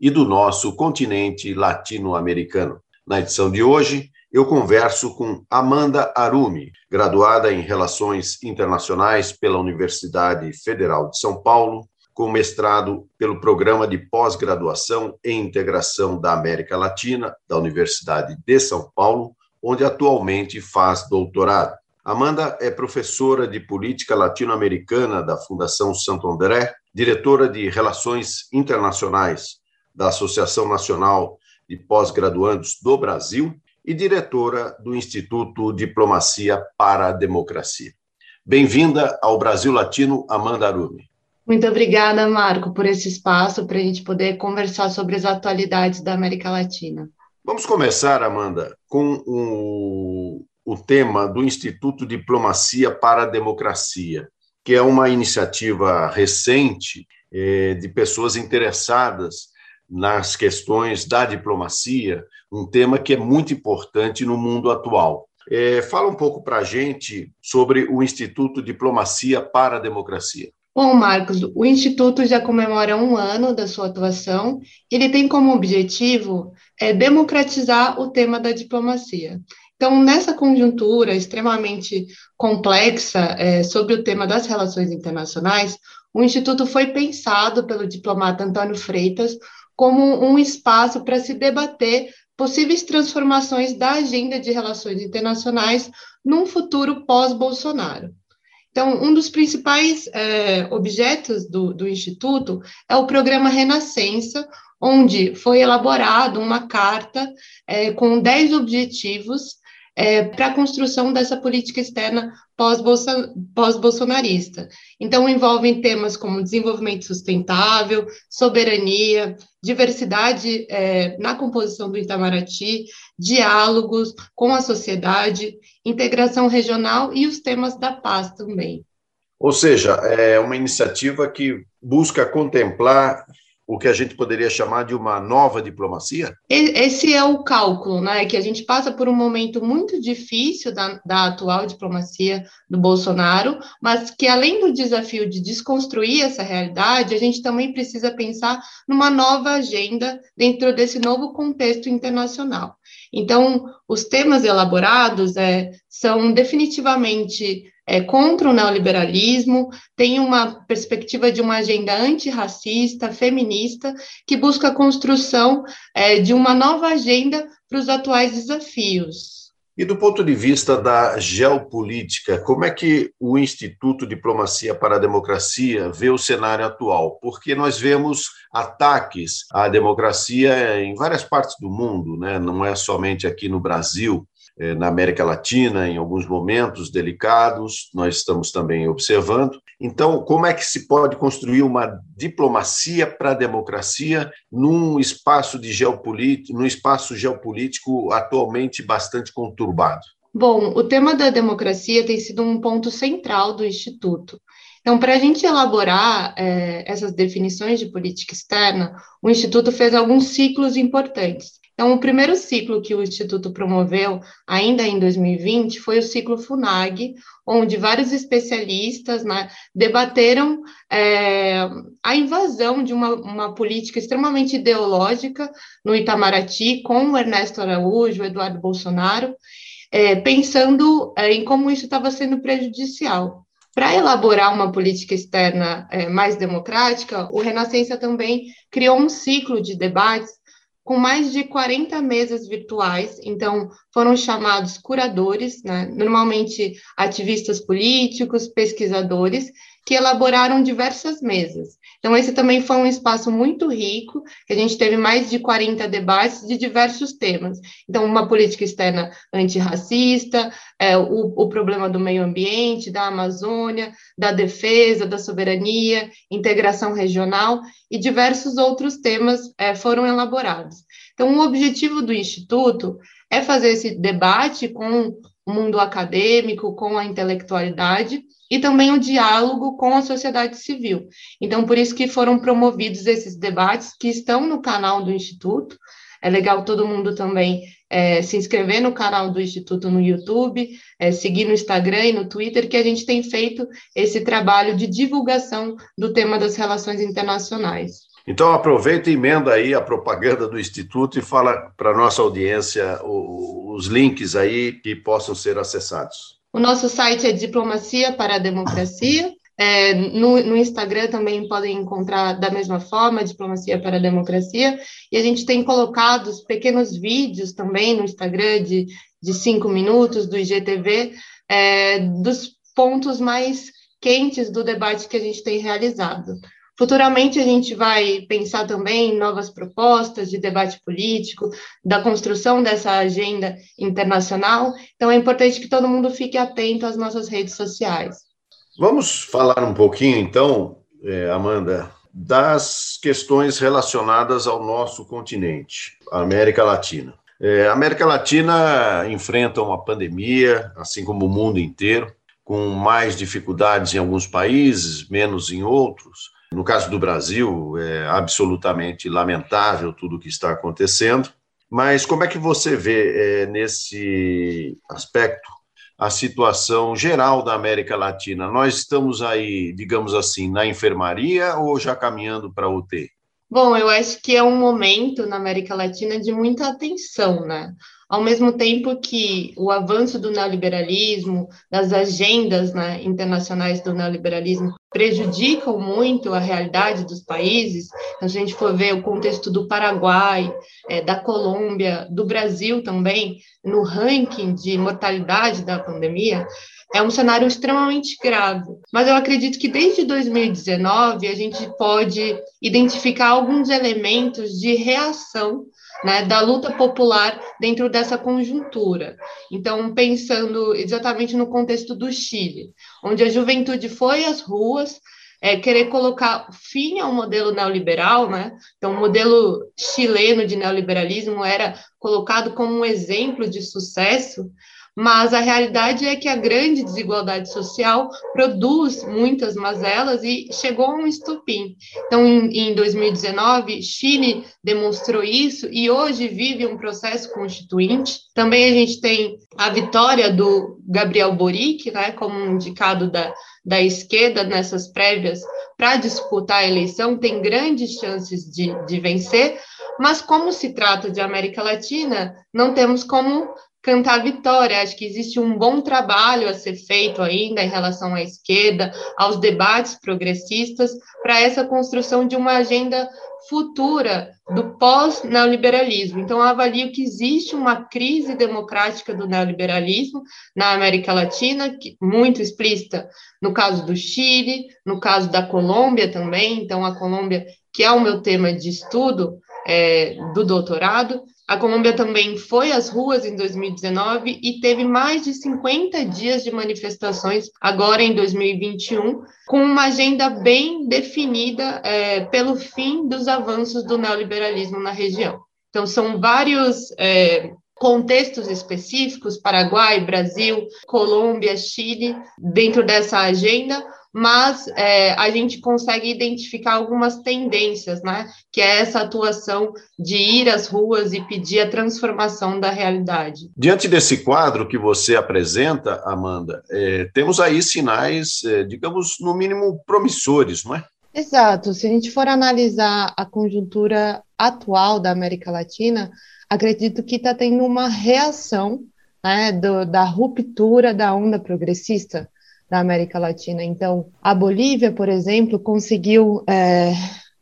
e do nosso continente latino-americano. Na edição de hoje, eu converso com Amanda Arumi, graduada em Relações Internacionais pela Universidade Federal de São Paulo, com mestrado pelo Programa de Pós-Graduação em Integração da América Latina da Universidade de São Paulo, onde atualmente faz doutorado. Amanda é professora de Política Latino-Americana da Fundação Santo André, diretora de Relações Internacionais da Associação Nacional de Pós-Graduandos do Brasil e diretora do Instituto Diplomacia para a Democracia. Bem-vinda ao Brasil Latino, Amanda Arumi. Muito obrigada, Marco, por esse espaço para a gente poder conversar sobre as atualidades da América Latina. Vamos começar, Amanda, com o, o tema do Instituto Diplomacia para a Democracia, que é uma iniciativa recente eh, de pessoas interessadas nas questões da diplomacia, um tema que é muito importante no mundo atual. É, fala um pouco para a gente sobre o Instituto Diplomacia para a Democracia. Bom, Marcos, o Instituto já comemora um ano da sua atuação. Ele tem como objetivo é, democratizar o tema da diplomacia. Então, nessa conjuntura extremamente complexa é, sobre o tema das relações internacionais, o Instituto foi pensado pelo diplomata Antônio Freitas como um espaço para se debater possíveis transformações da agenda de relações internacionais num futuro pós-Bolsonaro. Então, um dos principais é, objetos do, do Instituto é o programa Renascença, onde foi elaborado uma carta é, com 10 objetivos é, para a construção dessa política externa pós-bolsonarista. Então, envolvem temas como desenvolvimento sustentável, soberania, diversidade é, na composição do Itamaraty, diálogos com a sociedade, integração regional e os temas da paz também. Ou seja, é uma iniciativa que busca contemplar o que a gente poderia chamar de uma nova diplomacia? Esse é o cálculo, né? Que a gente passa por um momento muito difícil da, da atual diplomacia do Bolsonaro, mas que além do desafio de desconstruir essa realidade, a gente também precisa pensar numa nova agenda dentro desse novo contexto internacional. Então, os temas elaborados é, são definitivamente é, contra o neoliberalismo, tem uma perspectiva de uma agenda antirracista, feminista, que busca a construção é, de uma nova agenda para os atuais desafios. E do ponto de vista da geopolítica, como é que o Instituto Diplomacia para a Democracia vê o cenário atual? Porque nós vemos ataques à democracia em várias partes do mundo, né? não é somente aqui no Brasil. Eh, na América Latina, em alguns momentos delicados, nós estamos também observando. Então, como é que se pode construir uma diplomacia para a democracia num espaço de geopolítico, num espaço geopolítico atualmente bastante conturbado? Bom, o tema da democracia tem sido um ponto central do Instituto. Então, para a gente elaborar é, essas definições de política externa, o Instituto fez alguns ciclos importantes. Então, o primeiro ciclo que o Instituto promoveu, ainda em 2020, foi o ciclo FUNAG, onde vários especialistas né, debateram é, a invasão de uma, uma, política extremamente ideológica no Itamaraty, com o Ernesto Araújo, o Eduardo Bolsonaro, é, pensando é, em como isso estava sendo prejudicial. Para elaborar uma política externa é, mais democrática, o Renascença também criou um ciclo de debates com mais de 40 mesas virtuais, então foram chamados curadores, né, normalmente ativistas políticos, pesquisadores, que elaboraram diversas mesas. Então, esse também foi um espaço muito rico, que a gente teve mais de 40 debates de diversos temas. Então, uma política externa antirracista, é, o, o problema do meio ambiente, da Amazônia, da defesa, da soberania, integração regional e diversos outros temas é, foram elaborados. Então, o objetivo do Instituto é fazer esse debate com o mundo acadêmico, com a intelectualidade, e também o diálogo com a sociedade civil. Então, por isso que foram promovidos esses debates que estão no canal do Instituto. É legal todo mundo também é, se inscrever no canal do Instituto no YouTube, é, seguir no Instagram e no Twitter, que a gente tem feito esse trabalho de divulgação do tema das relações internacionais. Então, aproveita e emenda aí a propaganda do Instituto e fala para a nossa audiência os links aí que possam ser acessados. O nosso site é Diplomacia para a Democracia. É, no, no, Instagram também podem encontrar da mesma forma, Diplomacia para a Democracia. E a gente tem colocado pequenos vídeos também no Instagram de, de cinco minutos do IGTV, é, dos pontos mais quentes do debate que a gente tem realizado. Futuramente, a gente vai pensar também em novas propostas de debate político, da construção dessa agenda internacional. Então, é importante que todo mundo fique atento às nossas redes sociais. Vamos falar um pouquinho, então, é, Amanda, das questões relacionadas ao nosso continente, a América Latina. É, a América Latina enfrenta uma pandemia, assim como o mundo inteiro, com mais dificuldades em alguns países, menos em outros. No caso do Brasil, é absolutamente lamentável tudo o que está acontecendo, mas como é que você vê é, nesse aspecto a situação geral da América Latina? Nós estamos aí, digamos assim, na enfermaria ou já caminhando para UTI? Bom, eu acho que é um momento na América Latina de muita atenção, né? Ao mesmo tempo que o avanço do neoliberalismo, das agendas né, internacionais do neoliberalismo prejudicam muito a realidade dos países, se a gente for ver o contexto do Paraguai, é, da Colômbia, do Brasil também, no ranking de mortalidade da pandemia, é um cenário extremamente grave. Mas eu acredito que desde 2019 a gente pode identificar alguns elementos de reação né, da luta popular dentro dessa conjuntura. Então, pensando exatamente no contexto do Chile, onde a juventude foi às ruas é, querer colocar fim ao modelo neoliberal, né? Então, o modelo chileno de neoliberalismo era colocado como um exemplo de sucesso, mas a realidade é que a grande desigualdade social produz muitas mazelas e chegou a um estupim. Então, em, em 2019, Chile demonstrou isso e hoje vive um processo constituinte. Também a gente tem a vitória do Gabriel Boric, né, como indicado da, da esquerda nessas prévias para disputar a eleição, tem grandes chances de, de vencer, mas como se trata de América Latina, não temos como cantar vitória. Acho que existe um bom trabalho a ser feito ainda em relação à esquerda, aos debates progressistas, para essa construção de uma agenda futura do pós-neoliberalismo. Então, eu avalio que existe uma crise democrática do neoliberalismo na América Latina, que, muito explícita no caso do Chile, no caso da Colômbia também. Então, a Colômbia, que é o meu tema de estudo é, do doutorado, a Colômbia também foi às ruas em 2019 e teve mais de 50 dias de manifestações agora em 2021, com uma agenda bem definida é, pelo fim dos avanços do neoliberalismo na região. Então, são vários é, contextos específicos Paraguai, Brasil, Colômbia, Chile dentro dessa agenda, mas é, a gente consegue identificar algumas tendências, né? Que é essa atuação de ir às ruas e pedir a transformação da realidade. Diante desse quadro que você apresenta, Amanda, é, temos aí sinais, é, digamos, no mínimo promissores, não é? Exato. Se a gente for analisar a conjuntura atual da América Latina, acredito que está tendo uma reação né, do, da ruptura da onda progressista da América Latina. Então, a Bolívia, por exemplo, conseguiu é,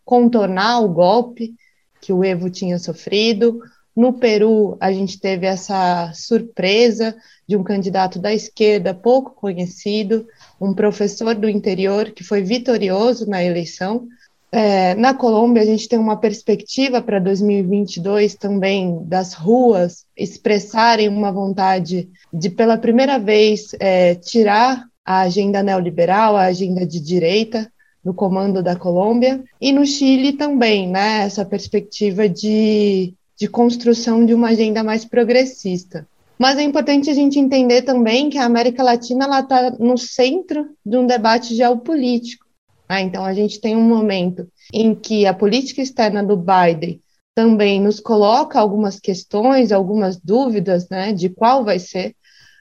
contornar o golpe que o Evo tinha sofrido. No Peru, a gente teve essa surpresa de um candidato da esquerda pouco conhecido, um professor do interior que foi vitorioso na eleição, é, na Colômbia, a gente tem uma perspectiva para 2022 também das ruas expressarem uma vontade de, pela primeira vez, é, tirar a agenda neoliberal, a agenda de direita no comando da Colômbia, e no Chile também, né, essa perspectiva de, de construção de uma agenda mais progressista. Mas é importante a gente entender também que a América Latina está no centro de um debate geopolítico. Ah, então, a gente tem um momento em que a política externa do Biden também nos coloca algumas questões, algumas dúvidas né, de qual vai ser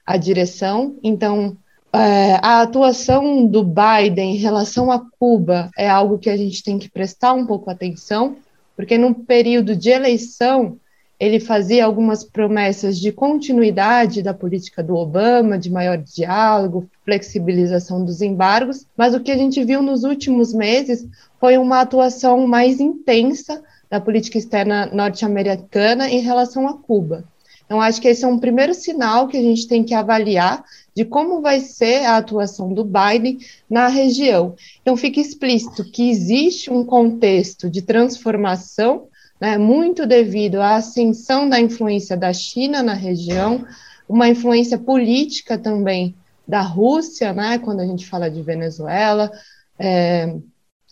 a direção. Então, é, a atuação do Biden em relação a Cuba é algo que a gente tem que prestar um pouco atenção, porque no período de eleição ele fazia algumas promessas de continuidade da política do Obama, de maior diálogo, flexibilização dos embargos, mas o que a gente viu nos últimos meses foi uma atuação mais intensa da política externa norte-americana em relação a Cuba. Então, acho que esse é um primeiro sinal que a gente tem que avaliar de como vai ser a atuação do Biden na região. Então, fica explícito que existe um contexto de transformação né, muito devido à ascensão da influência da China na região, uma influência política também da Rússia, né, quando a gente fala de Venezuela, é,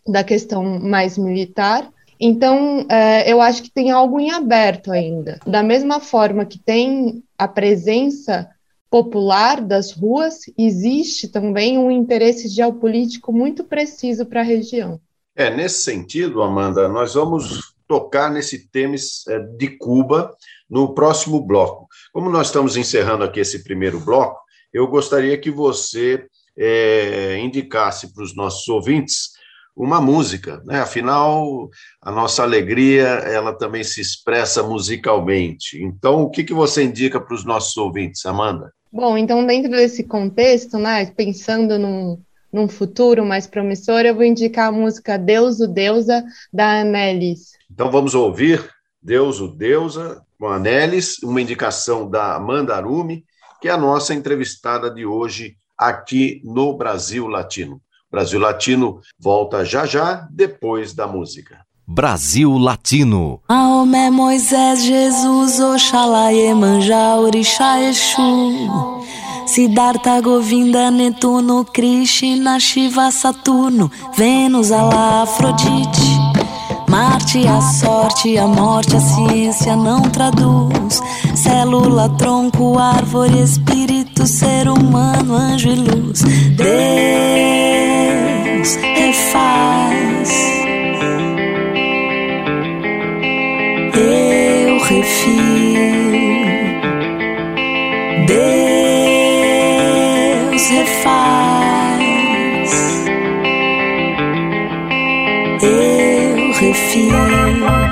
da questão mais militar. Então, é, eu acho que tem algo em aberto ainda. Da mesma forma que tem a presença popular das ruas, existe também um interesse geopolítico muito preciso para a região. É, nesse sentido, Amanda, nós vamos tocar nesse tema é, de Cuba no próximo bloco. Como nós estamos encerrando aqui esse primeiro bloco, eu gostaria que você é, indicasse para os nossos ouvintes uma música, né? Afinal, a nossa alegria ela também se expressa musicalmente. Então, o que, que você indica para os nossos ouvintes, Amanda? Bom, então dentro desse contexto, né, pensando num, num futuro mais promissor, eu vou indicar a música Deus o Deusa da Annelise. Então vamos ouvir Deus o Deusa com a Anelis, uma indicação da Amanda Arumi, que é a nossa entrevistada de hoje aqui no Brasil Latino. Brasil Latino volta já já depois da música. Brasil Latino. Maomé, Moisés, Jesus, Oxalá, Iemanjá, Orixá, Exu. Siddhartha, Govinda, Netuno, Krishna, Shiva, Saturno, Vênus, Alá, Afrodite. Marte, a sorte, a morte, a ciência não traduz. Célula, tronco, árvore, espírito, ser humano, anjo e luz. Deus refaz. Eu refiro. Deus refaz. Eu refiro.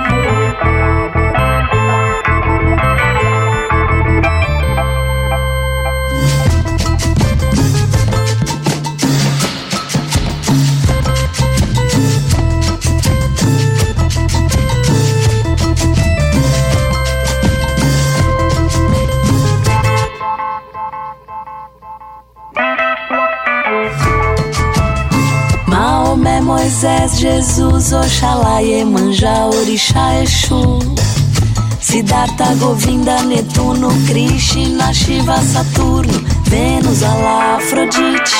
Moisés, Jesus, Oxalá, Iemanjá, Orixá, Exu. Siddhartha, Govinda, Netuno, Krishna, Shiva, Saturno Vênus, Alá, Afrodite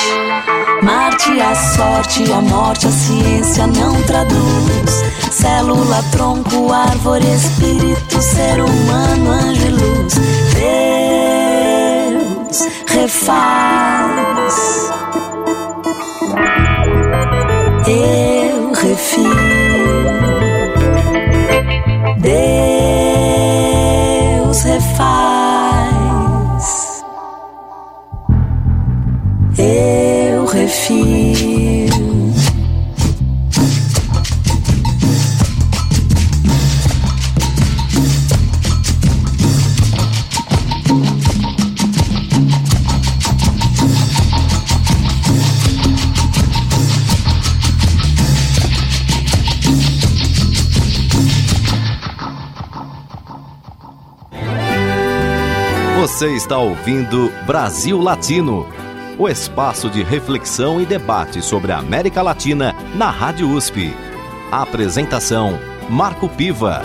Marte, a sorte, a morte, a ciência não traduz. Célula, tronco, árvore, espírito, ser humano, anjo e luz. Deus refaz Deus refaz. Eu refiro. Você está ouvindo Brasil Latino, o espaço de reflexão e debate sobre a América Latina na Rádio USP. Apresentação: Marco Piva.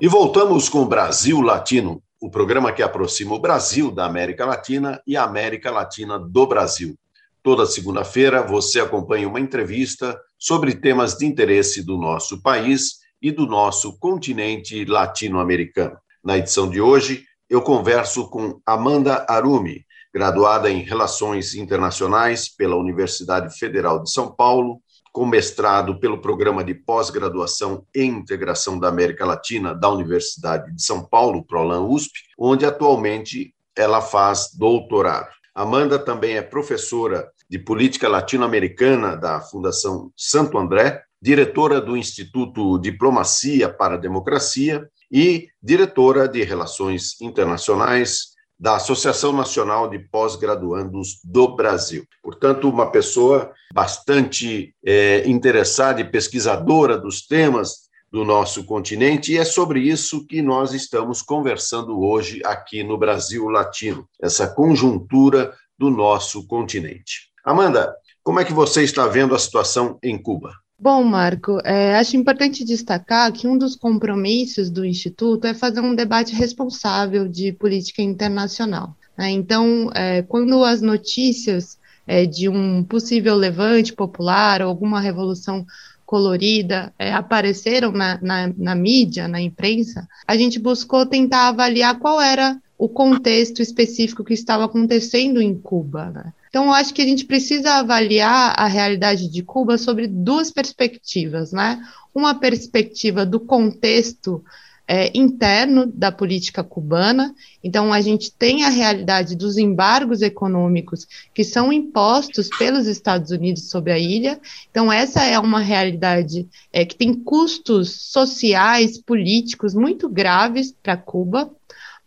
E voltamos com Brasil Latino, o programa que aproxima o Brasil da América Latina e a América Latina do Brasil. Toda segunda-feira você acompanha uma entrevista sobre temas de interesse do nosso país e do nosso continente latino-americano. Na edição de hoje, eu converso com Amanda Arumi, graduada em Relações Internacionais pela Universidade Federal de São Paulo, com mestrado pelo Programa de Pós-Graduação em Integração da América Latina da Universidade de São Paulo, ProLan USP, onde atualmente ela faz doutorado. Amanda também é professora de Política Latino-Americana da Fundação Santo André, diretora do Instituto Diplomacia para a Democracia e diretora de Relações Internacionais da Associação Nacional de Pós-Graduandos do Brasil. Portanto, uma pessoa bastante é, interessada e pesquisadora dos temas do nosso continente, e é sobre isso que nós estamos conversando hoje aqui no Brasil Latino, essa conjuntura do nosso continente. Amanda, como é que você está vendo a situação em Cuba? Bom, Marco, é, acho importante destacar que um dos compromissos do Instituto é fazer um debate responsável de política internacional. Né? Então, é, quando as notícias é, de um possível levante popular ou alguma revolução colorida é, apareceram na, na, na mídia, na imprensa, a gente buscou tentar avaliar qual era o contexto específico que estava acontecendo em Cuba. Né? Então, eu acho que a gente precisa avaliar a realidade de Cuba sobre duas perspectivas, né? Uma perspectiva do contexto é, interno da política cubana. Então, a gente tem a realidade dos embargos econômicos que são impostos pelos Estados Unidos sobre a ilha. Então, essa é uma realidade é, que tem custos sociais, políticos muito graves para Cuba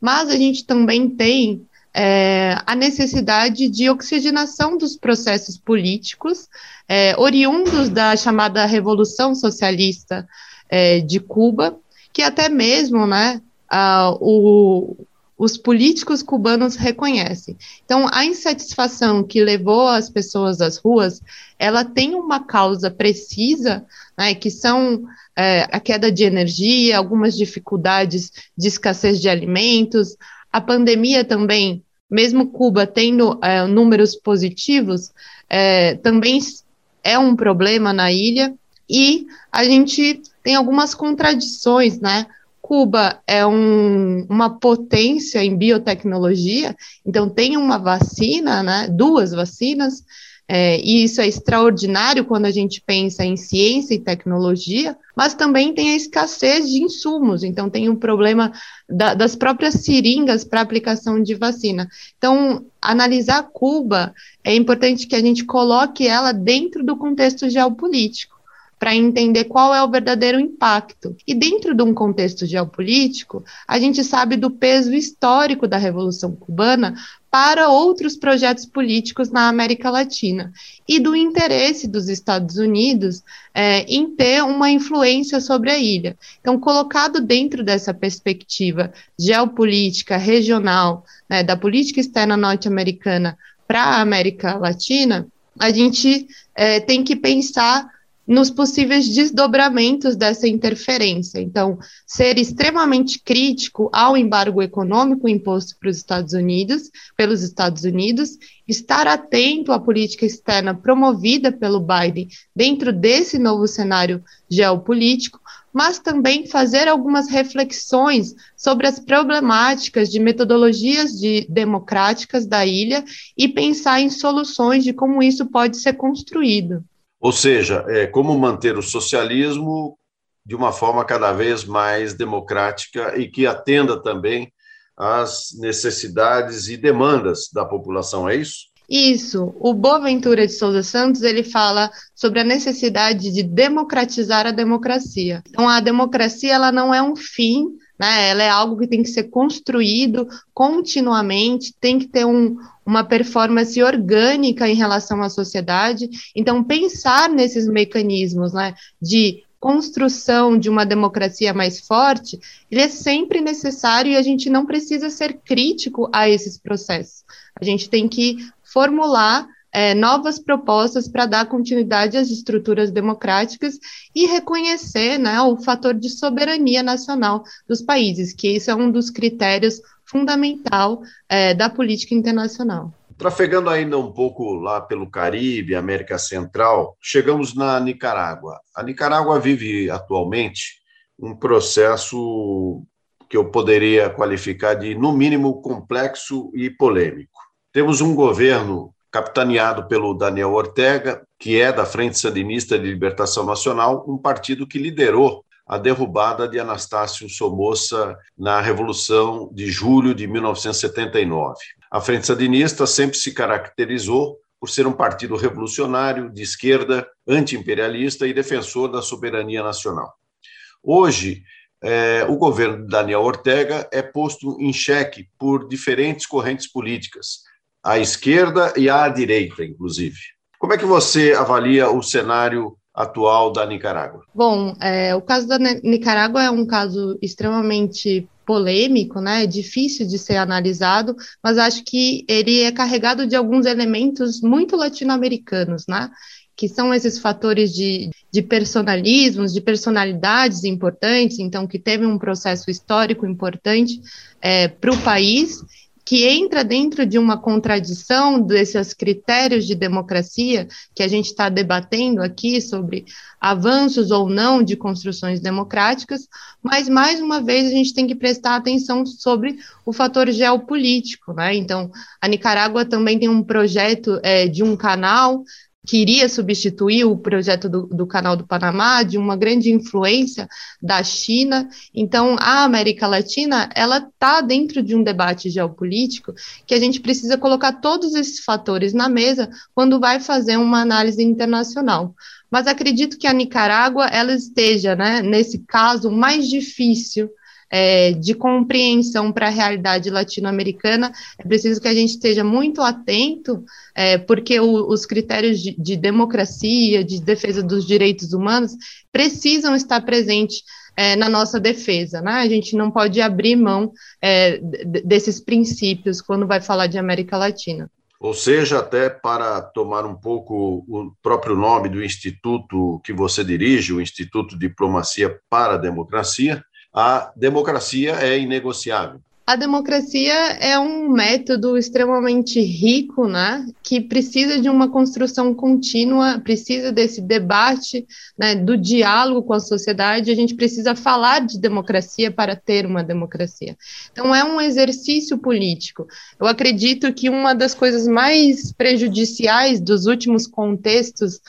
mas a gente também tem é, a necessidade de oxigenação dos processos políticos é, oriundos da chamada Revolução Socialista é, de Cuba, que até mesmo né, a, o, os políticos cubanos reconhecem. Então, a insatisfação que levou as pessoas às ruas, ela tem uma causa precisa, né, que são é, a queda de energia, algumas dificuldades de escassez de alimentos, a pandemia também, mesmo Cuba tendo é, números positivos, é, também é um problema na ilha, e a gente tem algumas contradições, né? Cuba é um, uma potência em biotecnologia, então tem uma vacina, né, duas vacinas, é, e isso é extraordinário quando a gente pensa em ciência e tecnologia, mas também tem a escassez de insumos, então tem um problema da, das próprias seringas para aplicação de vacina. Então, analisar Cuba é importante que a gente coloque ela dentro do contexto geopolítico para entender qual é o verdadeiro impacto. E dentro de um contexto geopolítico, a gente sabe do peso histórico da Revolução Cubana para outros projetos políticos na América Latina e do interesse dos Estados Unidos é, em ter uma influência sobre a ilha. Então, colocado dentro dessa perspectiva geopolítica regional, né, da política externa norte-americana para a América Latina, a gente é, tem que pensar nos possíveis desdobramentos dessa interferência. Então, ser extremamente crítico ao embargo econômico imposto para os Estados Unidos, pelos Estados Unidos, estar atento à política externa promovida pelo Biden dentro desse novo cenário geopolítico, mas também fazer algumas reflexões sobre as problemáticas de metodologias de democráticas da ilha e pensar em soluções de como isso pode ser construído. Ou seja, é, como manter o socialismo de uma forma cada vez mais democrática e que atenda também às necessidades e demandas da população, é isso? Isso. O Boaventura de Souza Santos ele fala sobre a necessidade de democratizar a democracia. Então, a democracia ela não é um fim, né? Ela é algo que tem que ser construído continuamente, tem que ter um, uma performance orgânica em relação à sociedade. Então, pensar nesses mecanismos né, de construção de uma democracia mais forte, ele é sempre necessário e a gente não precisa ser crítico a esses processos. A gente tem que formular é, novas propostas para dar continuidade às estruturas democráticas e reconhecer né, o fator de soberania nacional dos países, que esse é um dos critérios fundamental é, da política internacional. Trafegando ainda um pouco lá pelo Caribe, América Central, chegamos na Nicarágua. A Nicarágua vive atualmente um processo que eu poderia qualificar de, no mínimo, complexo e polêmico. Temos um governo capitaneado pelo Daniel Ortega, que é da Frente Sandinista de Libertação Nacional, um partido que liderou a derrubada de Anastácio Somoza na Revolução de julho de 1979. A Frente Sandinista sempre se caracterizou por ser um partido revolucionário, de esquerda, anti-imperialista e defensor da soberania nacional. Hoje, é, o governo de Daniel Ortega é posto em xeque por diferentes correntes políticas, à esquerda e à direita, inclusive. Como é que você avalia o cenário atual da Nicarágua? Bom, é, o caso da Nicarágua é um caso extremamente polêmico, né? É difícil de ser analisado, mas acho que ele é carregado de alguns elementos muito latino-americanos, né? Que são esses fatores de, de personalismos, de personalidades importantes, então, que teve um processo histórico importante é, para o país que entra dentro de uma contradição desses critérios de democracia que a gente está debatendo aqui sobre avanços ou não de construções democráticas, mas mais uma vez a gente tem que prestar atenção sobre o fator geopolítico, né? Então, a Nicarágua também tem um projeto é, de um canal que iria substituir o projeto do, do, Canal do Panamá, de uma grande influência da China. Então, a América Latina, ela está dentro de um debate geopolítico que a gente precisa colocar todos esses fatores na mesa quando vai fazer uma análise internacional. Mas acredito que a Nicarágua, ela esteja, né, nesse caso, mais difícil é, de compreensão para a realidade latino-americana, é preciso que a gente esteja muito atento, é, porque o, os critérios de, de, democracia, de defesa dos direitos humanos, precisam estar presentes é, na nossa defesa. Né? A gente não pode abrir mão é, desses princípios quando vai falar de América Latina. Ou seja, até para tomar um pouco o próprio nome do instituto que você dirige, o Instituto Diplomacia para a Democracia, a democracia é inegociável. A democracia é um método extremamente rico, né, que precisa de uma construção contínua, precisa desse debate, né, do diálogo com a sociedade. A gente precisa falar de democracia para ter uma democracia. Então, é um exercício político. Eu acredito que uma das coisas mais prejudiciais dos últimos contextos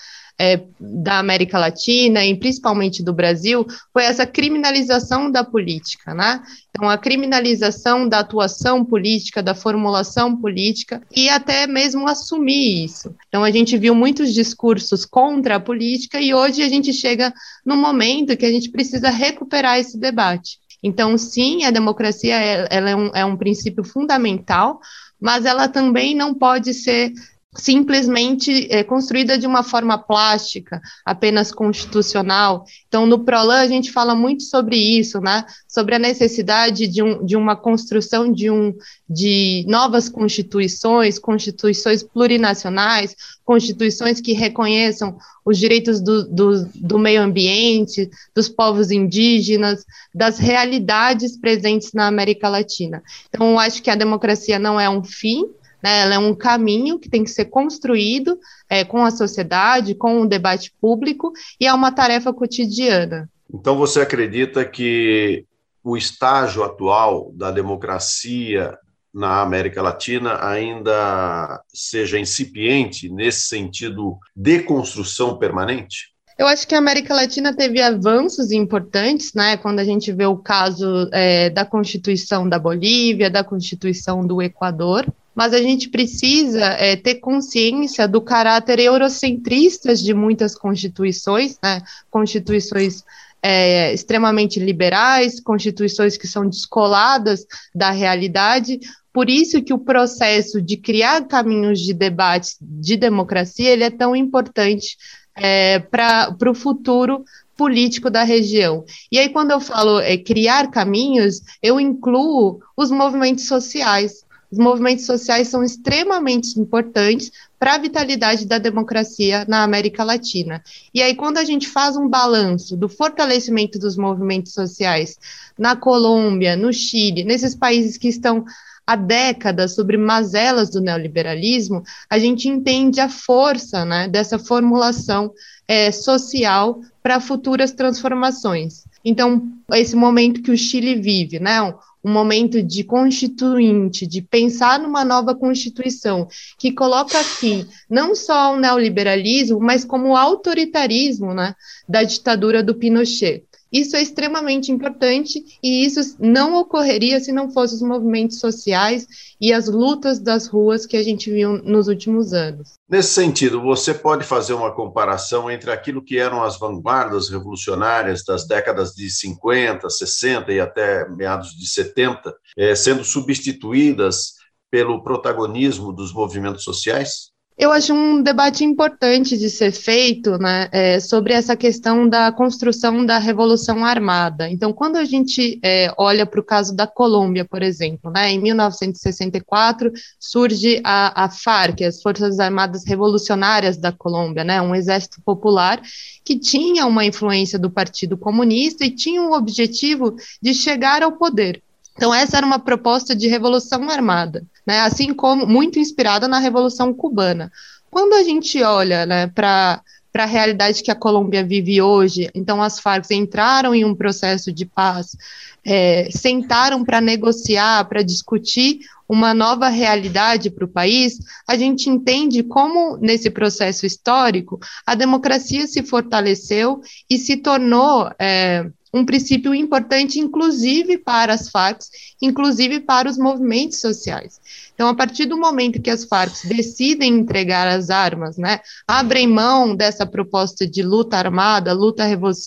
é, da América Latina e principalmente do Brasil foi essa criminalização da política, né? Então, a criminalização da atuação política, da formulação política e até mesmo assumir isso. Então, a gente viu muitos discursos contra a política e hoje a gente chega no momento que a gente precisa recuperar esse debate. Então, sim, a democracia ela é, um, é um princípio fundamental, mas ela também não pode ser simplesmente é, construída de uma forma plástica, apenas constitucional. Então, no PROLAN, a gente fala muito sobre isso, né? sobre a necessidade de, um, de uma construção de, um, de novas constituições, constituições plurinacionais, constituições que reconheçam os direitos do, do, do meio ambiente, dos povos indígenas, das realidades presentes na América Latina. Então, acho que a democracia não é um fim, né? Ela é um caminho que tem que ser construído é, com a sociedade, com o debate público, e é uma tarefa cotidiana. Então, você acredita que o estágio atual da democracia na América Latina ainda seja incipiente nesse sentido de construção permanente? Eu acho que a América Latina teve avanços importantes, né? Quando a gente vê o caso é, da Constituição da Bolívia, da Constituição do Equador, mas a gente precisa é, ter consciência do caráter eurocentrista de muitas constituições, né? constituições é, extremamente liberais, constituições que são descoladas da realidade. Por isso que o processo de criar caminhos de debate de democracia ele é tão importante é, para o futuro político da região. E aí, quando eu falo é, criar caminhos, eu incluo os movimentos sociais, os movimentos sociais são extremamente importantes para a vitalidade da democracia na América Latina. E aí, quando a gente faz um balanço do fortalecimento dos movimentos sociais na Colômbia, no Chile, nesses países que estão há décadas sobre mazelas do neoliberalismo, a gente entende a força né, dessa formulação é, social para futuras transformações. Então, esse momento que o Chile vive, né, um, momento de constituinte, de pensar numa nova constituição, que coloca fim não só ao neoliberalismo, mas como o autoritarismo né, da ditadura do Pinochet. Isso é extremamente importante e isso não ocorreria se não fossem os movimentos sociais e as lutas das ruas que a gente viu nos últimos anos. Nesse sentido, você pode fazer uma comparação entre aquilo que eram as vanguardas revolucionárias das décadas de 50, 60 e até meados de 70, eh, sendo substituídas pelo protagonismo dos movimentos sociais? Eu acho um debate importante de ser feito né, é, sobre essa questão da construção da Revolução Armada. Então, quando a gente é, olha para o caso da Colômbia, por exemplo, né, em 1964 surge a, a FARC, as Forças Armadas Revolucionárias da Colômbia, né, um exército popular que tinha uma influência do Partido Comunista e tinha o objetivo de chegar ao poder. Então, essa era uma proposta de revolução armada, né? assim como muito inspirada na Revolução Cubana. Quando a gente olha né, para para a realidade que a Colômbia vive hoje. Então, as Farc entraram em um processo de paz, é, sentaram para negociar, para discutir uma nova realidade para o país. A gente entende como, nesse processo histórico, a democracia se fortaleceu e se tornou. É, um princípio importante, inclusive para as Farc, inclusive para os movimentos sociais. Então, a partir do momento que as Farc decidem entregar as armas, né, abrem mão dessa proposta de luta armada, luta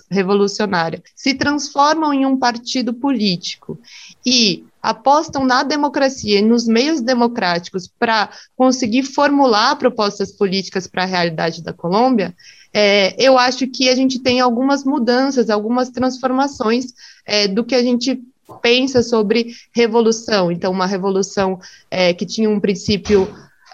revolucionária, se transformam em um partido político e apostam na democracia e nos meios democráticos para conseguir formular propostas políticas para a realidade da Colômbia, é, eu acho que a gente tem algumas mudanças, algumas transformações é, do que a gente pensa sobre revolução. Então, uma revolução é, que tinha um princípio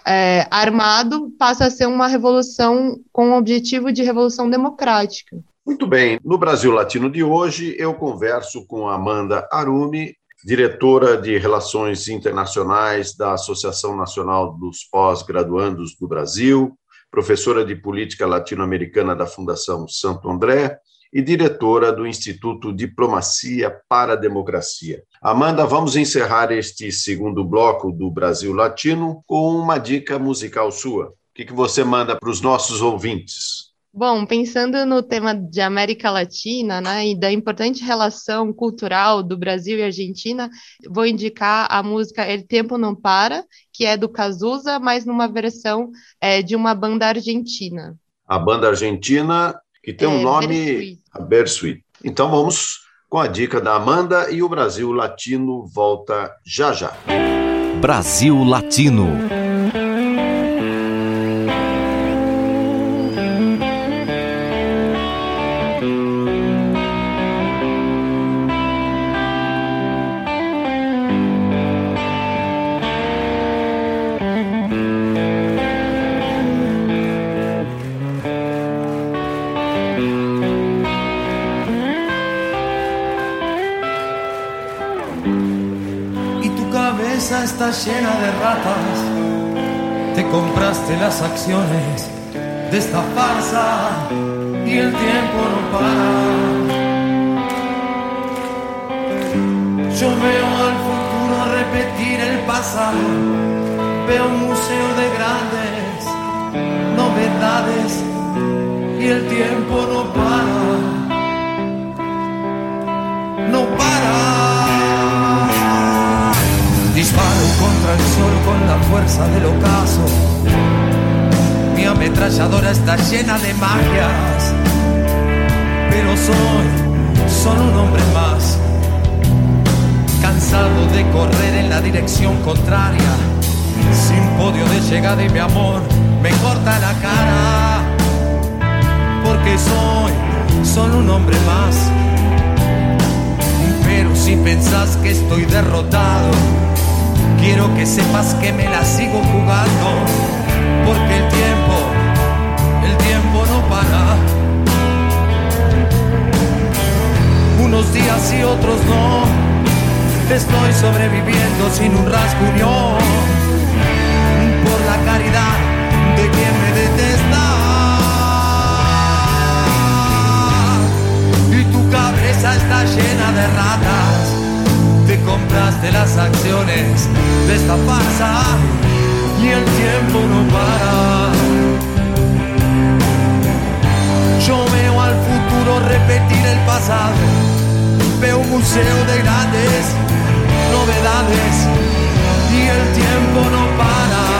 é, armado passa a ser uma revolução com o objetivo de revolução democrática. Muito bem. No Brasil Latino de hoje, eu converso com Amanda Arumi, diretora de Relações Internacionais da Associação Nacional dos Pós-Graduandos do Brasil, professora de Política Latino-Americana da Fundação Santo André e diretora do Instituto Diplomacia para a Democracia. Amanda, vamos encerrar este segundo bloco do Brasil Latino com uma dica musical sua. O que, você manda para os nossos ouvintes? Bom, pensando no tema de América Latina, né, e da importante relação cultural do Brasil e Argentina, vou indicar a música El Tempo Não Para, que é do Cazuza, mas numa versão é, de uma banda argentina. A banda argentina que tem é, um nome Bersuit. Então vamos com a dica da Amanda e o Brasil Latino volta já já. Brasil Latino. De esta farsa y el tiempo no para. Yo veo al futuro repetir el pasado. Veo un museo de grandes novedades y el tiempo no para. No para. Disparo contra el sol con la fuerza del ocaso. Ametralladora está llena de magias, pero soy solo un hombre más, cansado de correr en la dirección contraria, sin podio de llegada y mi amor me corta la cara, porque soy solo un hombre más. Pero si pensás que estoy derrotado, Quiero que sepas que me la sigo jugando, porque el tiempo, Unos días y otros no, estoy sobreviviendo sin un rasguño, por la caridad de quien me detesta. Y tu cabeza está llena de ratas. Te compraste las acciones de esta farsa. Y el tiempo no para. Yo veo al futuro repetir el pasado, veo un museo de grandes novedades y el tiempo no para.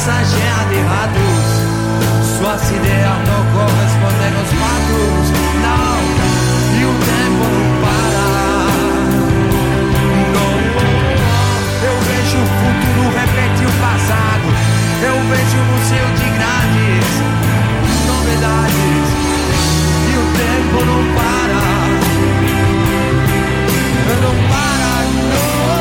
de ratos, suas ideias não correspondem aos fatos. Não, e o tempo não para. Não, eu vejo o futuro repetir o passado. Eu vejo o museu de grandes novedades e o tempo não para. Não para, não.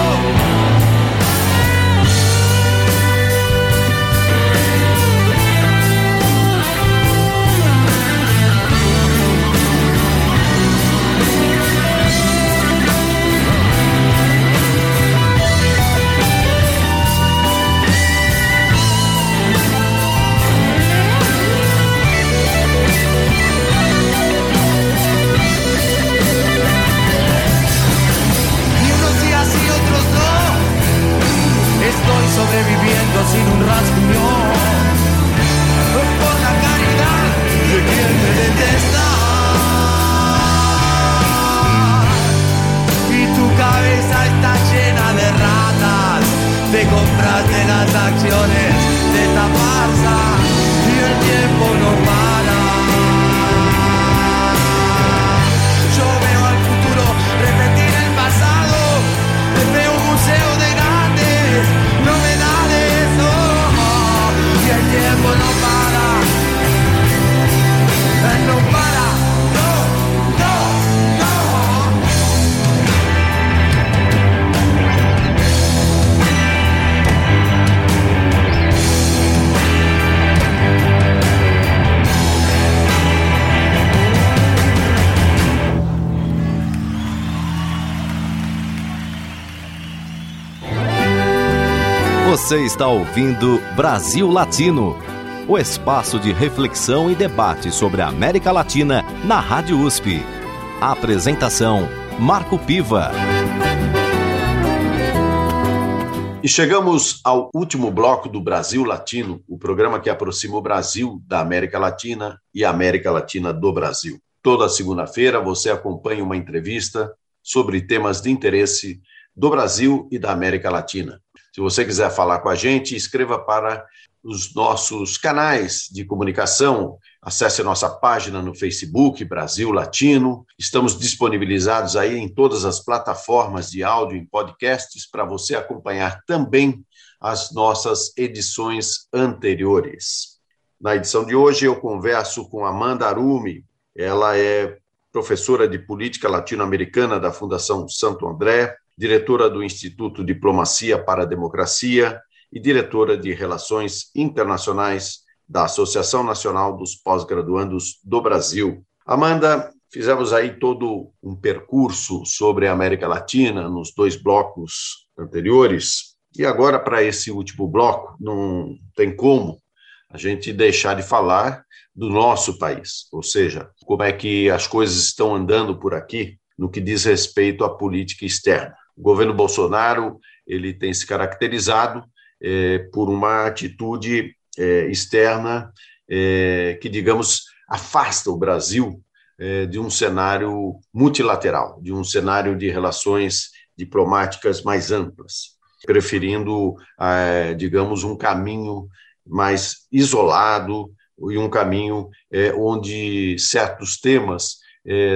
Você está ouvindo Brasil Latino, o espaço de reflexão e debate sobre a América Latina na Rádio USP. A apresentação: Marco Piva. E chegamos ao último bloco do Brasil Latino, o programa que aproxima o Brasil da América Latina e a América Latina do Brasil. Toda segunda-feira você acompanha uma entrevista sobre temas de interesse do Brasil e da América Latina. Se você quiser falar com a gente, escreva para os nossos canais de comunicação. Acesse nossa página no Facebook, Brasil Latino. Estamos disponibilizados aí em todas as plataformas de áudio e podcasts para você acompanhar também as nossas edições anteriores. Na edição de hoje, eu converso com Amanda Arumi. Ela é professora de política latino-americana da Fundação Santo André, diretora do Instituto Diplomacia para a Democracia e diretora de Relações Internacionais da Associação Nacional dos Pós-Graduandos do Brasil. Amanda Fizemos aí todo um percurso sobre a América Latina nos dois blocos anteriores. E agora, para esse último bloco, não tem como a gente deixar de falar do nosso país, ou seja, como é que as coisas estão andando por aqui no que diz respeito à política externa. O governo Bolsonaro ele tem se caracterizado é, por uma atitude é, externa é, que, digamos, afasta o Brasil é, de um cenário multilateral, de um cenário de relações diplomáticas mais amplas, preferindo, é, digamos, um caminho mais isolado e um caminho é, onde certos temas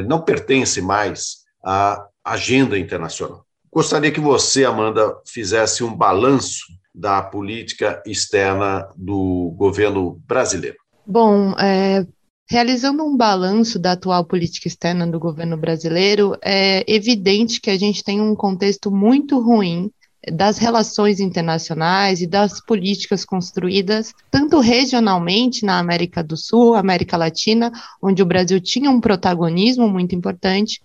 não pertencem mais à agenda internacional. Gostaria que você, Amanda, fizesse um balanço da política externa do governo brasileiro. Bom, é, Realizando um balanço da atual política externa do governo brasileiro, é evidente que a gente tem um contexto muito ruim das relações internacionais e das políticas construídas tanto regionalmente na América do Sul, América Latina, onde o Brasil tinha um protagonismo muito importante,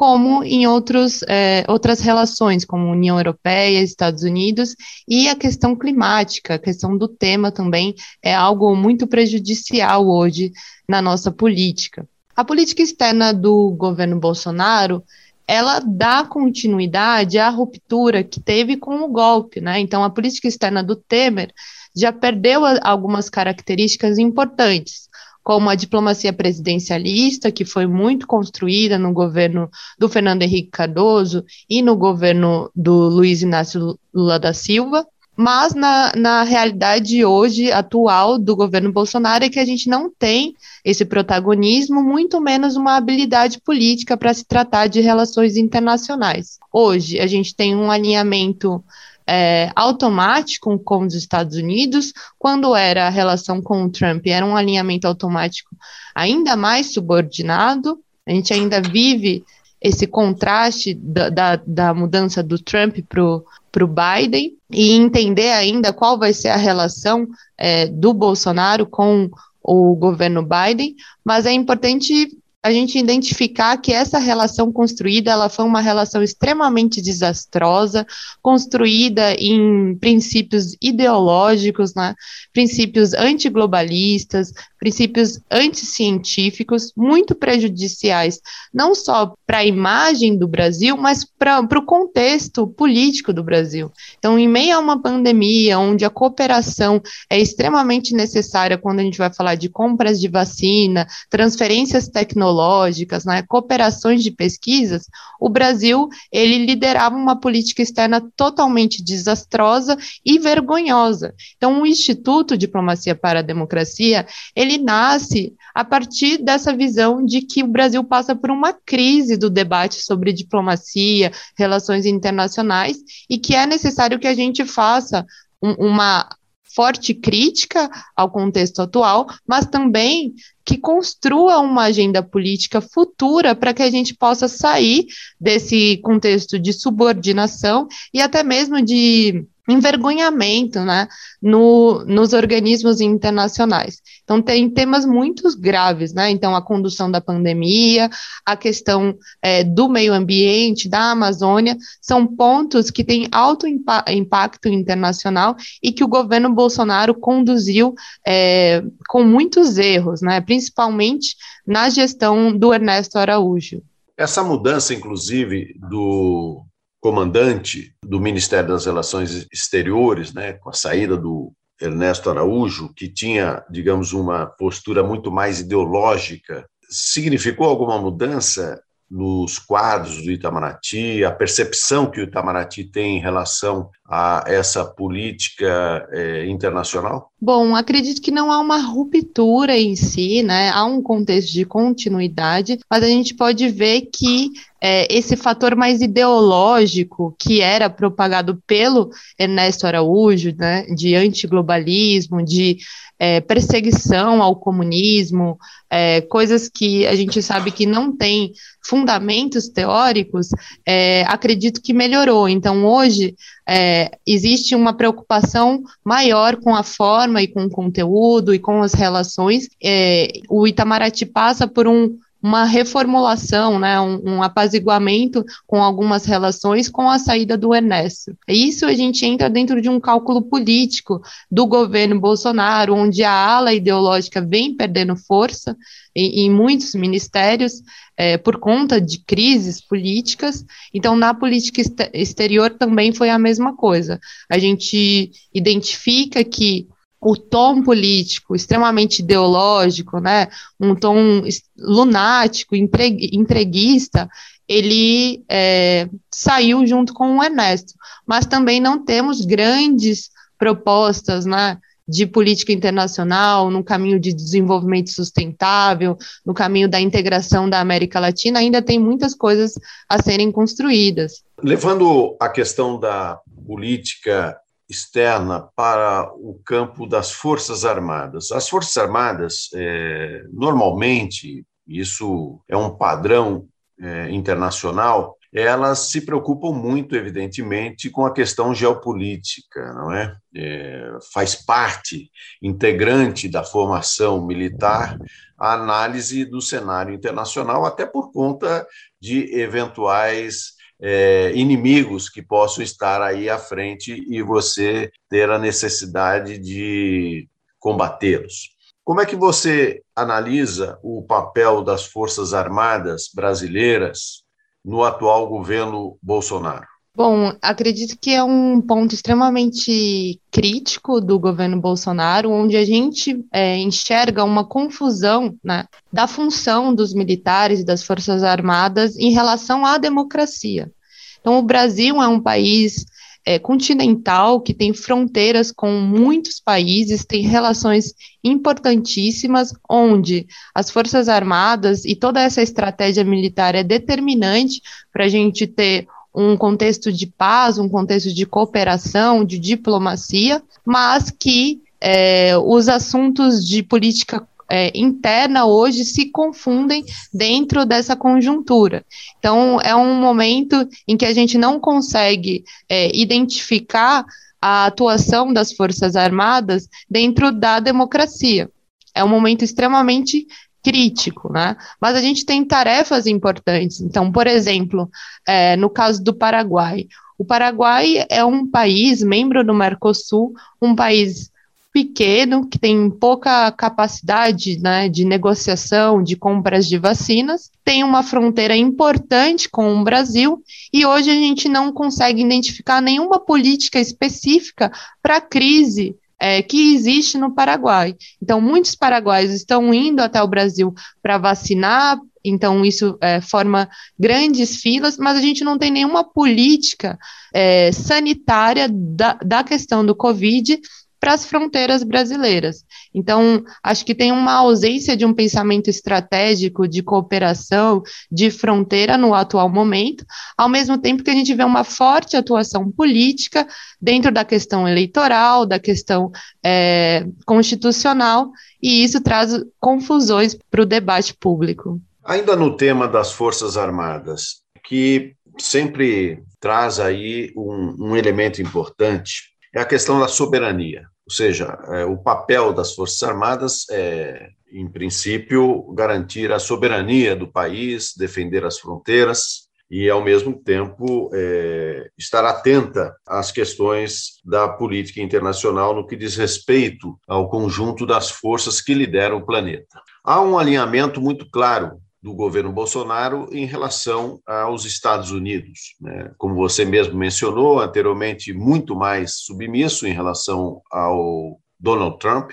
como em outros, é, outras relações, como União Europeia, Estados Unidos, e a questão climática, a questão do tema também é algo muito prejudicial hoje na nossa política. A política externa do governo Bolsonaro ela dá continuidade à ruptura que teve com o golpe, né? Então, a política externa do Temer já perdeu algumas características importantes como a diplomacia presidencialista, que foi muito construída no governo do Fernando Henrique Cardoso e no governo do Luiz Inácio Lula da Silva, mas na, na realidade hoje, atual do governo Bolsonaro, é que a gente não tem esse protagonismo, muito menos uma habilidade política para se tratar de relações internacionais. Hoje, a gente tem um alinhamento é, automático com os Estados Unidos, quando era a relação com o Trump, era um alinhamento automático ainda mais subordinado. A gente ainda vive esse contraste da, da, da mudança do Trump para o Biden e entender ainda qual vai ser a relação é, do Bolsonaro com o governo Biden, mas é importante a gente identificar que essa relação construída ela foi uma relação extremamente desastrosa, construída em princípios ideológicos, né, princípios antiglobalistas, princípios anticientíficos muito prejudiciais, não só para a imagem do Brasil, mas para o contexto político do Brasil. Então, em meio a uma pandemia, onde a cooperação é extremamente necessária quando a gente vai falar de compras de vacina, transferências tecnológicas, né, cooperações de pesquisas, o Brasil ele liderava uma política externa totalmente desastrosa e vergonhosa. Então, o Instituto Diplomacia para a Democracia ele ele nasce a partir dessa visão de que o Brasil passa por uma crise do debate sobre diplomacia, relações internacionais, e que é necessário que a gente faça um, uma forte crítica ao contexto atual, mas também que construa uma agenda política futura para que a gente possa sair desse contexto de subordinação e até mesmo de envergonhamento né, no, nos organismos internacionais. Então, tem temas muito graves, né? Então, a condução da pandemia, a questão é, do meio ambiente, da Amazônia, são pontos que têm alto impa impacto internacional e que o governo Bolsonaro conduziu é, com muitos erros, né? Principalmente na gestão do Ernesto Araújo. Essa mudança, inclusive, do comandante do Ministério das Relações Exteriores, né, com a saída do Ernesto Araújo, que tinha, digamos, uma postura muito mais ideológica, significou alguma mudança nos quadros do Itamaraty, a percepção que o Itamaraty tem em relação a essa política eh, internacional? Bom, acredito que não há uma ruptura em si, né? Há um contexto de continuidade, mas a gente pode ver que é, esse fator mais ideológico que era propagado pelo Ernesto Araújo, né, de antiglobalismo, de é, perseguição ao comunismo, é, coisas que a gente sabe que não tem fundamentos teóricos, é, acredito que melhorou. Então, hoje, é, existe uma preocupação maior com a forma e com o conteúdo e com as relações. É, o Itamaraty passa por um uma reformulação, né, um, um, apaziguamento com algumas relações com a saída do Ernesto. Isso a gente entra dentro de um cálculo político do governo Bolsonaro, onde a ala ideológica vem perdendo força em, em muitos ministérios é, por conta de crises políticas. Então, na política exterior também foi a mesma coisa. A gente identifica que o tom político extremamente ideológico, né, um tom lunático, entreguista, ele é, saiu junto com o Ernesto. Mas também não temos grandes propostas, né, de política internacional, no caminho de desenvolvimento sustentável, no caminho da integração da América Latina, ainda tem muitas coisas a serem construídas. Levando a questão da política externa para o campo das Forças Armadas. As Forças Armadas, é, normalmente, isso é um padrão é, internacional, elas se preocupam muito, evidentemente, com a questão geopolítica, não é? é? Faz parte integrante da formação militar a análise do cenário internacional, até por conta de eventuais é, inimigos que possam estar aí à frente e você ter a necessidade de combatê-los. Como é que você analisa o papel das Forças Armadas brasileiras no atual governo Bolsonaro? Bom, acredito que é um ponto extremamente crítico do governo Bolsonaro, onde a gente é, enxerga uma confusão né, da função dos militares e das Forças Armadas em relação à democracia. Então, o Brasil é um país é, continental que tem fronteiras com muitos países, tem relações importantíssimas, onde as Forças Armadas e toda essa estratégia militar é determinante para a gente ter um contexto de paz, um contexto de cooperação, de diplomacia, mas que é, os assuntos de política é, interna hoje se confundem dentro dessa conjuntura. Então, é um momento em que a gente não consegue é, identificar a atuação das Forças Armadas dentro da democracia. É um momento extremamente crítico, né? Mas a gente tem tarefas importantes. Então, por exemplo, é, no caso do Paraguai, o Paraguai é um país membro do Mercosul, um país pequeno, que tem pouca capacidade né, de negociação, de compras de vacinas, tem uma fronteira importante com o Brasil e hoje a gente não consegue identificar nenhuma política específica para a crise é, que existe no Paraguai. Então, muitos paraguaios estão indo até o Brasil para vacinar, então isso é, forma grandes filas, mas a gente não tem nenhuma política é, sanitária da, da questão do Covid para as fronteiras brasileiras. Então, acho que tem uma ausência de um pensamento estratégico de cooperação, de fronteira no atual momento, ao mesmo tempo que a gente vê uma forte atuação política dentro da questão eleitoral, da questão é, constitucional, e isso traz confusões para o debate público. Ainda no tema das Forças Armadas, que sempre traz aí um, um elemento importante, é a questão da soberania. Ou seja, é, o papel das Forças Armadas é, em princípio, garantir a soberania do país, defender as fronteiras e, ao mesmo tempo, é, estar atenta às questões da política internacional no que diz respeito ao conjunto das forças que lideram o planeta. Há um alinhamento muito claro do governo Bolsonaro em relação aos Estados Unidos. Né? Como você mesmo mencionou anteriormente, muito mais submisso em relação ao Donald Trump,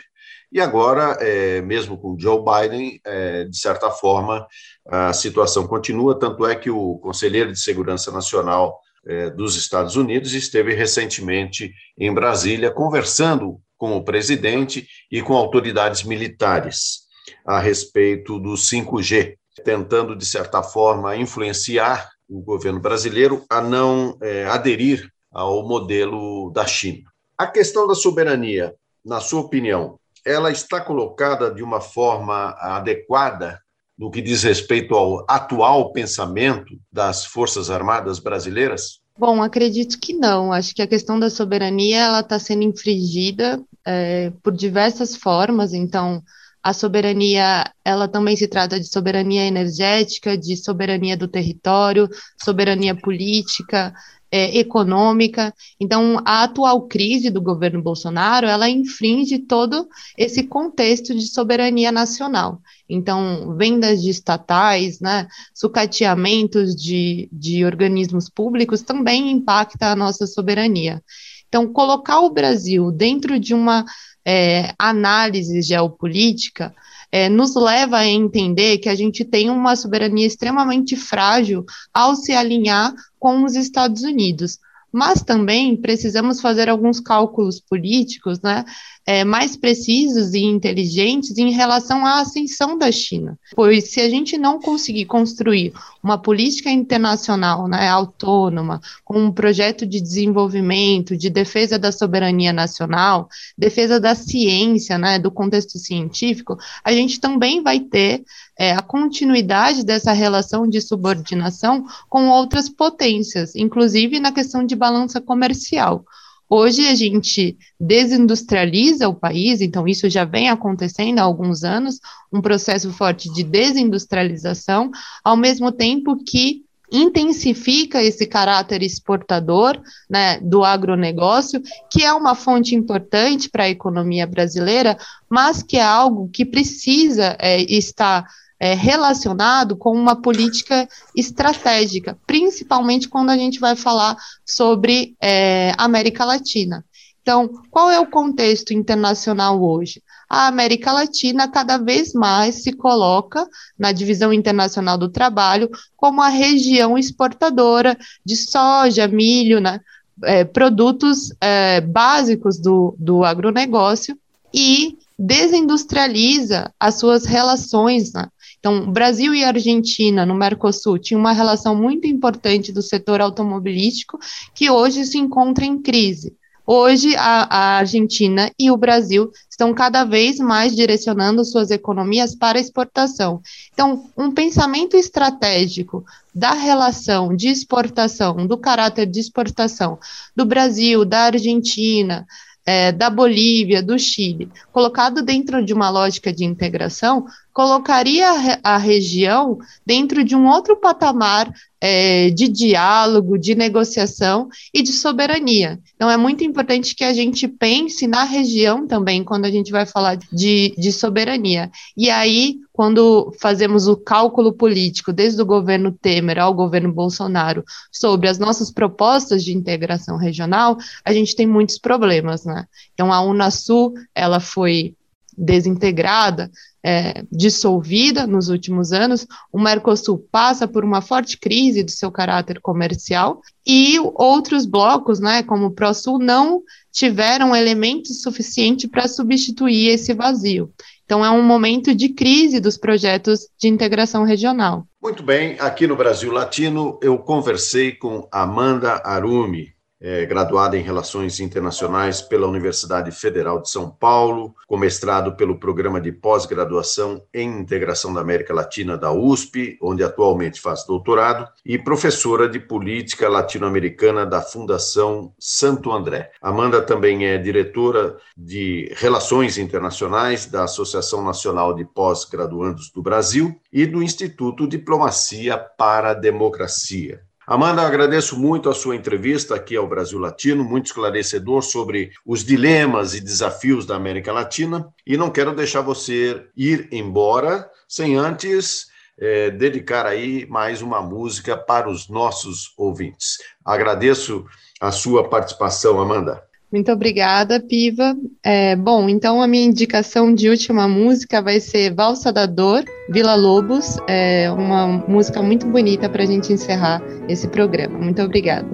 e agora, é, mesmo com Joe Biden, é, de certa forma, a situação continua, tanto é que o conselheiro de Segurança Nacional é, dos Estados Unidos esteve recentemente em Brasília conversando com o presidente e com autoridades militares a respeito do 5G, tentando, de certa forma, influenciar o governo brasileiro a não é, aderir ao modelo da China. A questão da soberania, na sua opinião, ela está colocada de uma forma adequada no que diz respeito ao atual pensamento das Forças Armadas brasileiras? Bom, acredito que não. Acho que a questão da soberania ela está sendo infringida é, por diversas formas. Então, a soberania, ela também se trata de soberania energética, de soberania do território, soberania política, é, econômica. Então, a atual crise do governo Bolsonaro, ela infringe todo esse contexto de soberania nacional. Então, vendas de estatais, né, sucateamentos de, de organismos públicos também impacta a nossa soberania. Então, colocar o Brasil dentro de uma é, análise geopolítica é, nos leva a entender que a gente tem uma soberania extremamente frágil ao se alinhar com os Estados Unidos mas também precisamos fazer alguns cálculos políticos né, é, mais precisos e inteligentes em relação à ascensão da China. Pois se a gente não conseguir construir uma política internacional né, autônoma, com um projeto de desenvolvimento, de defesa da soberania nacional, defesa da ciência, né, do contexto científico, a gente também vai ter é, a continuidade dessa relação de subordinação com outras potências, inclusive na questão de balança comercial. Hoje a gente desindustrializa o país, então isso já vem acontecendo há alguns anos, um processo forte de desindustrialização, ao mesmo tempo que intensifica esse caráter exportador né, do agronegócio, que é uma fonte importante para a economia brasileira, mas que é algo que precisa é, estar é, relacionado com uma política estratégica, principalmente quando a gente vai falar sobre é, América Latina. Então, qual é o contexto internacional hoje? A América Latina cada vez mais se coloca na divisão internacional do trabalho como a região exportadora de soja, milho, né, é, produtos é, básicos do, do agronegócio e desindustrializa as suas relações né, então, Brasil e Argentina no Mercosul tinham uma relação muito importante do setor automobilístico que hoje se encontra em crise. Hoje, a, a, Argentina e o Brasil estão cada vez mais direcionando suas economias para exportação. Então, um pensamento estratégico da relação de exportação, do caráter de exportação do Brasil, da Argentina, é, da Bolívia, do Chile, colocado dentro de uma lógica de integração, colocaria a, região dentro de um outro patamar é, de diálogo, de negociação e de soberania. Então, é muito importante que a gente pense na região também, quando a gente vai falar de, de soberania. E aí, quando fazemos o cálculo político, desde o governo Temer ao governo Bolsonaro, sobre as nossas propostas de integração regional, a gente tem muitos problemas, né? Então, a Unasul, ela foi desintegrada, é, dissolvida nos últimos anos, o Mercosul passa por uma forte crise do seu caráter comercial e outros blocos, né, como o ProSul, não tiveram elementos suficientes para substituir esse vazio. Então, é um momento de crise dos projetos de integração regional. Muito bem, aqui no Brasil Latino, eu conversei com Amanda Arumi, é, graduada em Relações Internacionais pela Universidade Federal de São Paulo, com mestrado pelo Programa de Pós-Graduação em Integração da América Latina da USP, onde atualmente faz doutorado, e professora de Política Latino-Americana da Fundação Santo André. Amanda também é diretora de Relações Internacionais da Associação Nacional de Pós-Graduandos do Brasil e do Instituto Diplomacia para a Democracia. Amanda, agradeço muito a sua entrevista aqui ao Brasil Latino, muito esclarecedor sobre os dilemas e desafios da América Latina. E não quero deixar você ir embora sem antes é, dedicar aí mais uma música para os nossos ouvintes. Agradeço a sua participação, Amanda. Muito obrigada, Piva. É, bom, então a minha indicação de última música vai ser Valsa da Dor, Vila Lobos, é uma música muito bonita para a gente encerrar esse programa. Muito obrigada.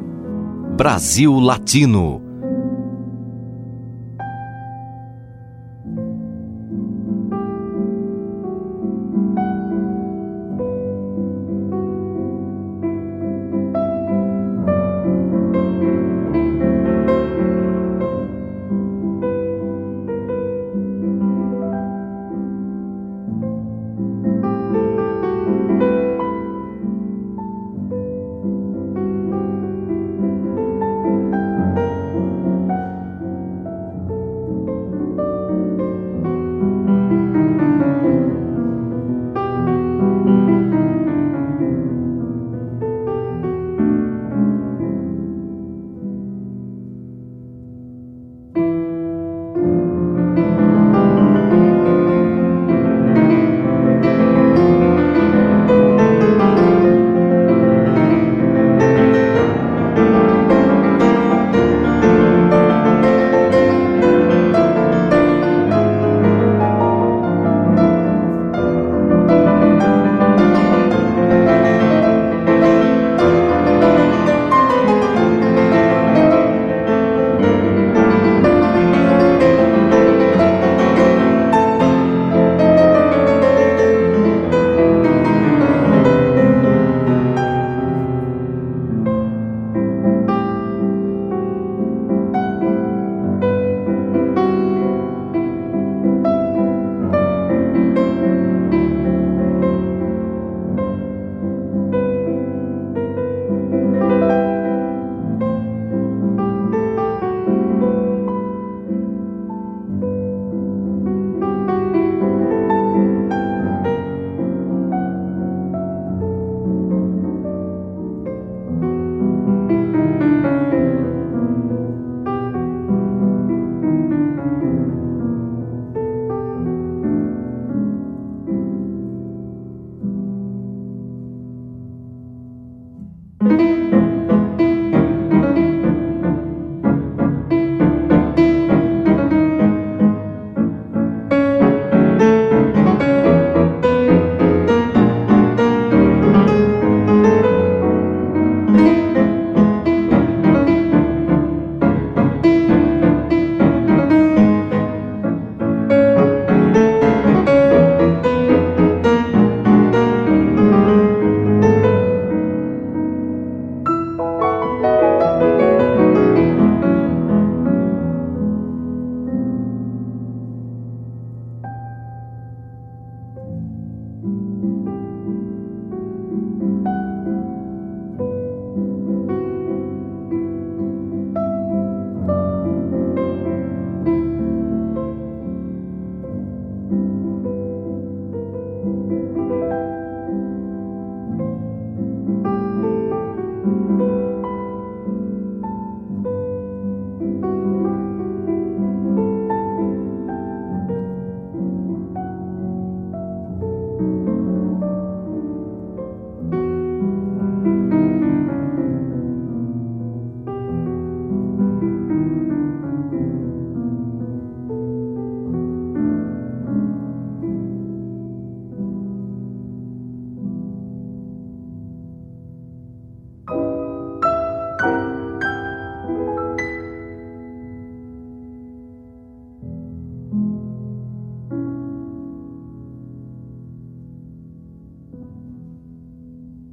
Brasil Latino